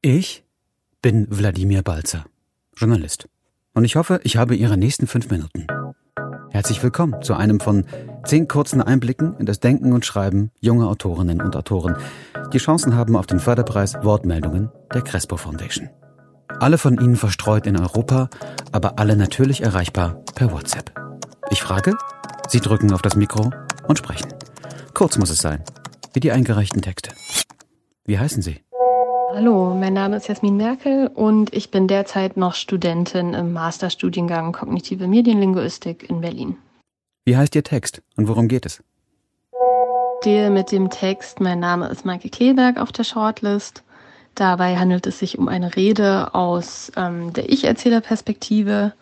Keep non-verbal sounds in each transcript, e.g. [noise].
Ich bin Wladimir Balzer, Journalist. Und ich hoffe, ich habe Ihre nächsten fünf Minuten. Herzlich willkommen zu einem von zehn kurzen Einblicken in das Denken und Schreiben junger Autorinnen und Autoren, die Chancen haben auf den Förderpreis Wortmeldungen der Crespo Foundation. Alle von Ihnen verstreut in Europa, aber alle natürlich erreichbar per WhatsApp. Ich frage, Sie drücken auf das Mikro und sprechen. Kurz muss es sein, wie die eingereichten Texte. Wie heißen Sie? Hallo, mein Name ist Jasmin Merkel und ich bin derzeit noch Studentin im Masterstudiengang Kognitive Medienlinguistik in Berlin. Wie heißt Ihr Text und worum geht es? Stehe mit dem Text Mein Name ist Maike Kleberg auf der Shortlist. Dabei handelt es sich um eine Rede aus ähm, der Ich-Erzähler-Perspektive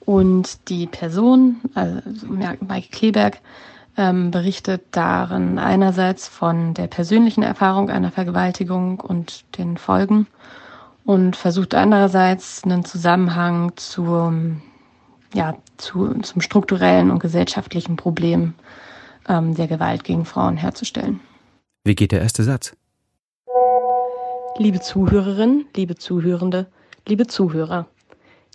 und die Person, also Maike Kleberg, ähm, berichtet darin einerseits von der persönlichen Erfahrung einer Vergewaltigung und den Folgen und versucht andererseits einen Zusammenhang zum, ja, zu, zum strukturellen und gesellschaftlichen Problem ähm, der Gewalt gegen Frauen herzustellen. Wie geht der erste Satz? Liebe Zuhörerin, liebe Zuhörende, liebe Zuhörer.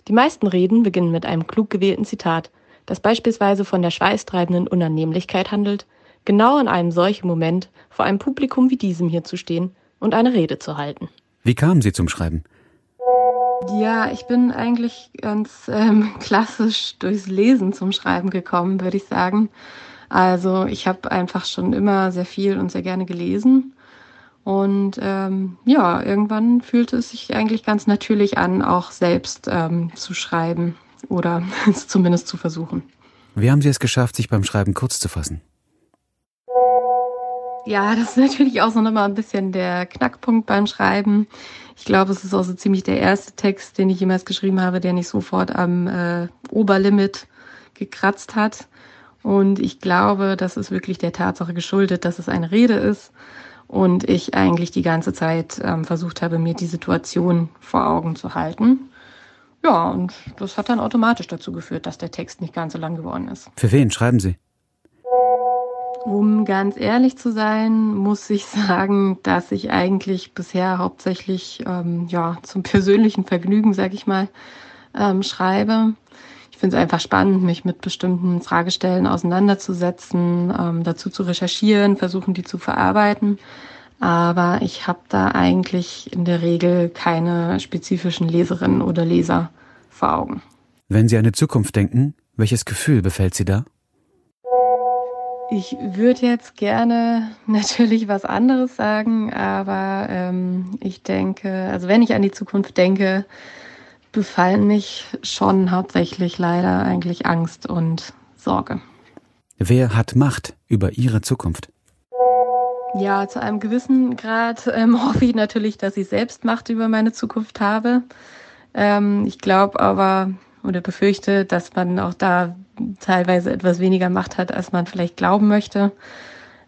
Die meisten Reden beginnen mit einem klug gewählten Zitat – das beispielsweise von der schweißtreibenden Unannehmlichkeit handelt, genau in einem solchen Moment vor einem Publikum wie diesem hier zu stehen und eine Rede zu halten. Wie kamen Sie zum Schreiben? Ja, ich bin eigentlich ganz ähm, klassisch durchs Lesen zum Schreiben gekommen, würde ich sagen. Also ich habe einfach schon immer sehr viel und sehr gerne gelesen. Und ähm, ja, irgendwann fühlte es sich eigentlich ganz natürlich an, auch selbst ähm, zu schreiben oder [laughs] es zumindest zu versuchen. Wie haben Sie es geschafft, sich beim Schreiben kurz zu fassen? Ja, das ist natürlich auch so nochmal ein bisschen der Knackpunkt beim Schreiben. Ich glaube, es ist auch so ziemlich der erste Text, den ich jemals geschrieben habe, der nicht sofort am äh, Oberlimit gekratzt hat. Und ich glaube, das ist wirklich der Tatsache geschuldet, dass es eine Rede ist und ich eigentlich die ganze Zeit ähm, versucht habe, mir die Situation vor Augen zu halten. Ja, und das hat dann automatisch dazu geführt, dass der Text nicht ganz so lang geworden ist. Für wen schreiben Sie? Um ganz ehrlich zu sein, muss ich [laughs] sagen, dass ich eigentlich bisher hauptsächlich ähm, ja zum persönlichen Vergnügen, sag ich mal, ähm, schreibe. Ich finde es einfach spannend, mich mit bestimmten Fragestellen auseinanderzusetzen, ähm, dazu zu recherchieren, versuchen die zu verarbeiten. Aber ich habe da eigentlich in der Regel keine spezifischen Leserinnen oder Leser vor Augen. Wenn Sie an die Zukunft denken, welches Gefühl befällt Sie da? Ich würde jetzt gerne [laughs] natürlich was anderes sagen, aber ähm, ich denke, also wenn ich an die Zukunft denke, befallen mich schon hauptsächlich leider eigentlich Angst und Sorge. Wer hat Macht über Ihre Zukunft? Ja, zu einem gewissen Grad ähm, [laughs] hoffe ich natürlich, dass ich selbst Macht über meine Zukunft habe. Ähm, ich glaube aber oder befürchte, dass man auch da teilweise etwas weniger Macht hat, als man vielleicht glauben möchte.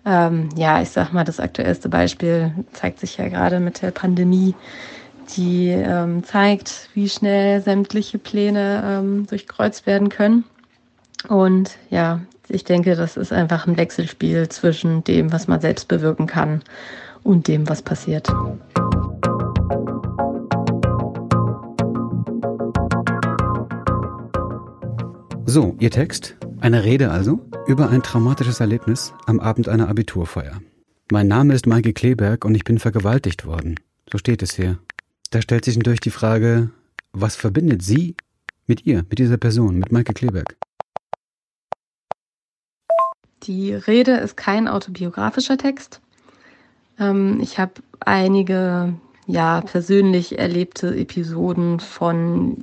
Ähm, ja, ich sag mal, das aktuellste Beispiel zeigt sich ja gerade mit der Pandemie, die ähm, zeigt, wie schnell sämtliche Pläne ähm, durchkreuzt werden können. Und ja, ich denke, das ist einfach ein Wechselspiel zwischen dem, was man selbst bewirken kann und dem, was passiert. So, Ihr Text, eine Rede also, über ein traumatisches Erlebnis am Abend einer Abiturfeier. Mein Name ist Maike Kleberg und ich bin vergewaltigt worden. So steht es hier. Da stellt sich natürlich die Frage, was verbindet Sie mit ihr, mit dieser Person, mit Maike Kleberg? Die Rede ist kein autobiografischer Text. Ähm, ich habe einige ja persönlich erlebte Episoden von,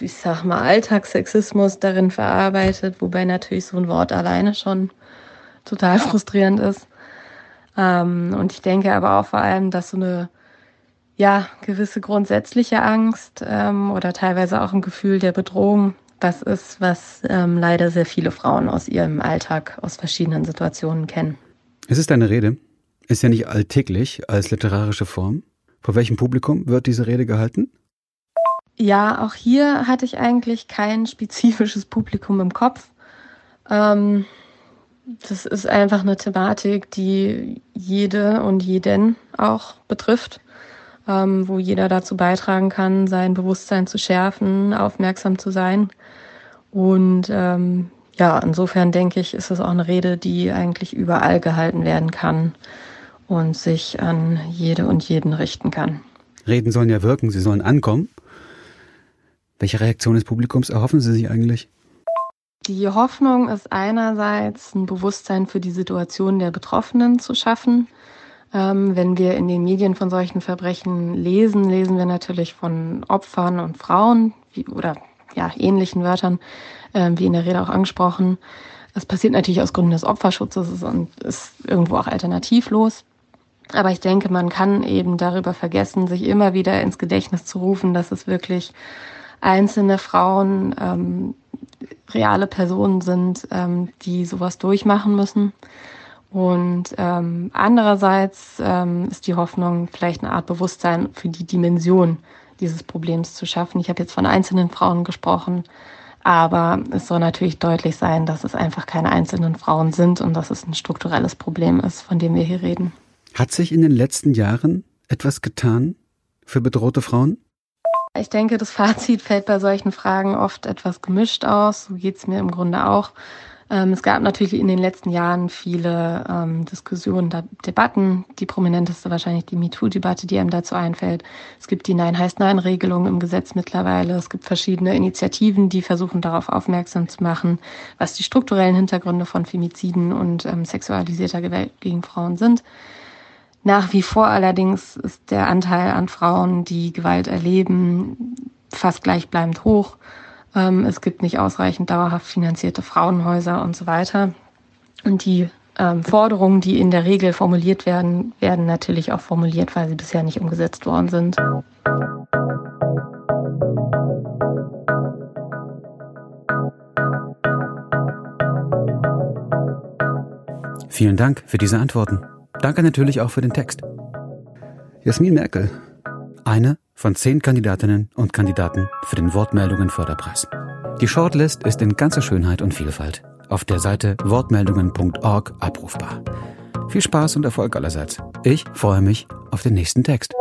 ich sag mal, Alltagssexismus darin verarbeitet, wobei natürlich so ein Wort alleine schon total frustrierend ist. Ähm, und ich denke aber auch vor allem, dass so eine ja gewisse grundsätzliche Angst ähm, oder teilweise auch ein Gefühl der Bedrohung das ist, was ähm, leider sehr viele Frauen aus ihrem Alltag, aus verschiedenen Situationen kennen. Es ist eine Rede. Ist ja nicht alltäglich als literarische Form. Vor welchem Publikum wird diese Rede gehalten? Ja, auch hier hatte ich eigentlich kein spezifisches Publikum im Kopf. Ähm, das ist einfach eine Thematik, die jede und jeden auch betrifft. ähm, wo jeder dazu beitragen kann, sein Bewusstsein zu schärfen, aufmerksam zu sein. Und ähm, ja, insofern denke ich, ist es auch eine Rede, die eigentlich überall gehalten werden kann und sich an jede und jeden richten kann. Reden sollen ja wirken, sie sollen ankommen. Welche Reaktion des Publikums erhoffen Sie sich eigentlich? Die Hoffnung ist einerseits ein Bewusstsein für die Situation der Betroffenen zu schaffen. Ähm, wenn wir in den Medien von solchen Verbrechen lesen, lesen wir natürlich von Opfern und Frauen wie, oder ja, ähnlichen Wörtern, äh, wie in der Rede auch angesprochen. Das passiert natürlich aus Gründen des Opferschutzes und ist irgendwo auch alternativlos. Aber ich denke, man kann eben darüber vergessen, sich immer wieder ins Gedächtnis zu rufen, dass es wirklich einzelne Frauen ähm, reale Personen sind, ähm, die sowas durchmachen müssen. Und ähm, andererseits ähm, ist die Hoffnung, vielleicht eine Art Bewusstsein für die Dimension dieses Problems zu schaffen. Ich habe jetzt von einzelnen Frauen gesprochen, aber es soll natürlich deutlich sein, dass es einfach keine einzelnen Frauen sind und dass es ein strukturelles Problem ist, von dem wir hier reden. Hat sich in den letzten Jahren etwas getan für bedrohte Frauen? Ich denke, das Fazit fällt bei solchen Fragen oft etwas gemischt aus. So geht es mir im Grunde auch. Ähm, es gab natürlich in den letzten Jahren viele ähm, Diskussionen, Debatten. Die prominenteste wahrscheinlich die MeToo-Debatte, die einem dazu einfällt. Es gibt die Nein heißt Nein-Regelung im Gesetz mittlerweile. Es gibt verschiedene Initiativen, die versuchen darauf aufmerksam zu machen, was die strukturellen Hintergründe von Femiziden und ähm, sexualisierter Gewalt gegen Frauen sind. Nach wie vor allerdings ist der Anteil an Frauen, die Gewalt erleben, fast gleichbleibend hoch. Ähm, es gibt nicht ausreichend dauerhaft finanzierte Frauenhäuser und so weiter. Und die ähm, Forderungen, die in der Regel formuliert werden, werden natürlich auch formuliert, weil sie bisher nicht umgesetzt worden sind. Vielen Dank für diese Antworten. Danke natürlich auch für den Text. Jasmin Merkel, eine von zehn Kandidatinnen und Kandidaten für den Wortmeldungen Förderpreis. Die Shortlist ist in ganzer Schönheit und Vielfalt auf der Seite wortmeldungen.org abrufbar. Viel Spaß und Erfolg allerseits. Ich freue mich auf den nächsten Text.